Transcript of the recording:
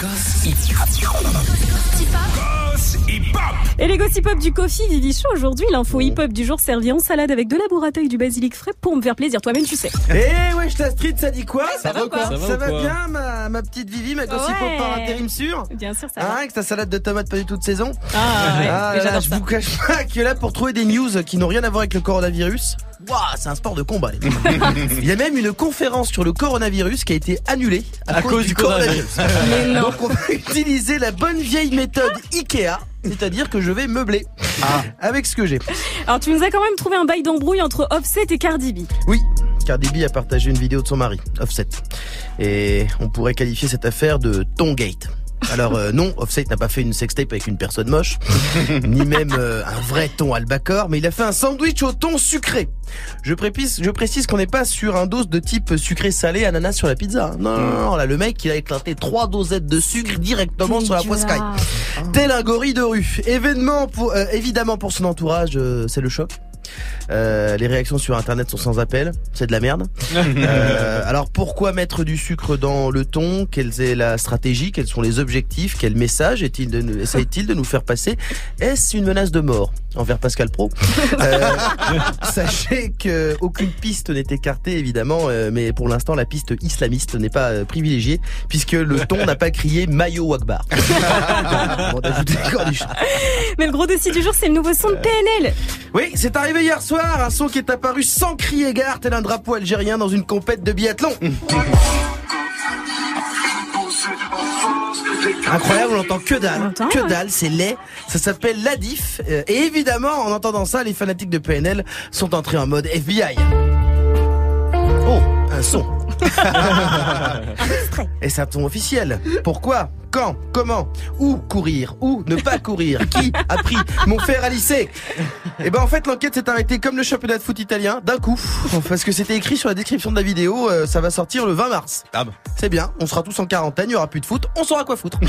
Gossip Gossip et les gossip hop du Kofi Vivi Show aujourd'hui, l'info hip hop du jour servi en salade avec de la burrata et du basilic frais pour me faire plaisir. Toi-même, tu sais. Eh ouais, je street, ça dit quoi? Ça va quoi? Ça, Ça va quoi? bien, ma, ma petite Vivi, ma gossip Ouais. hop par intérim sûr? Bien sûr, ça Hein, va. avec ta salade de tomates pas du tout de saison? Ah, ouais, Ah là je vous cache pas que là pour trouver des news qui n'ont rien à voir avec le coronavirus, waouh, c'est un sport de combat. les gars. Il y a même une conférence sur le coronavirus qui a été annulée à, cause, du coronavirus. Mais non. Donc on va utiliser la bonne vieille méthode Ikea, c'est-à-dire que je vais meubler avec ce que j'ai. Alors, tu nous as quand même trouvé un bail d'embrouille entre Offset et Cardi B. Oui, Cardi B a partagé une vidéo de son mari, Offset. Et on pourrait qualifier cette affaire de Tongate. Alors euh, non, Offset n'a pas fait une sextape avec une personne moche, ni même euh, un vrai thon albacore, mais il a fait un sandwich au thon sucré. Je précise, je précise qu'on n'est pas sur un dose de type sucré-salé ananas sur la pizza. hein. Non, non, non, là le mec il a éclaté trois dosettes de sucre directement sur la poiscaille. Tel un gorille de rue. Événement pour, euh, évidemment pour son entourage, euh, c'est le choc. Euh, les réactions sur internet sont sans appel, c'est de la merde. Euh, alors pourquoi mettre du sucre dans le thon? Quelle est la stratégie? Quels sont les objectifs? Quel message est-il de, nous- essaye-t-il de nous faire passer? Est-ce une menace de mort? Envers Pascal Pro Euh, Sachez que aucune piste n'est écartée évidemment, euh, mais pour l'instant la piste islamiste n'est pas euh, privilégiée puisque le thon n'a pas crié Mayo Wakbar. Bon, cornichons. Mais le gros dossier du jour, c'est le nouveau son de PNL. Oui, c'est arrivé hier soir, un son qui est apparu sans crier gare tel un drapeau algérien dans une compète de biathlon. Incroyable, on n'entend que dalle. entend, Que ouais. dalle, c'est laid. Ça s'appelle l'Adif. Euh, Et évidemment, en entendant ça, les fanatiques de PNL sont entrés en mode FBI. Oh, un son. Et c'est un ton officiel. Pourquoi Quand Comment Où courir Où ne pas courir Qui a pris mon fer à lycée Et ben en fait l'enquête s'est arrêtée comme le championnat de foot italien d'un coup parce que c'était écrit sur la description de la vidéo. euh, ça va sortir le 20 mars. Ah bah. C'est bien. On sera tous en quarantaine. Il y aura plus de foot. On saura quoi foutre.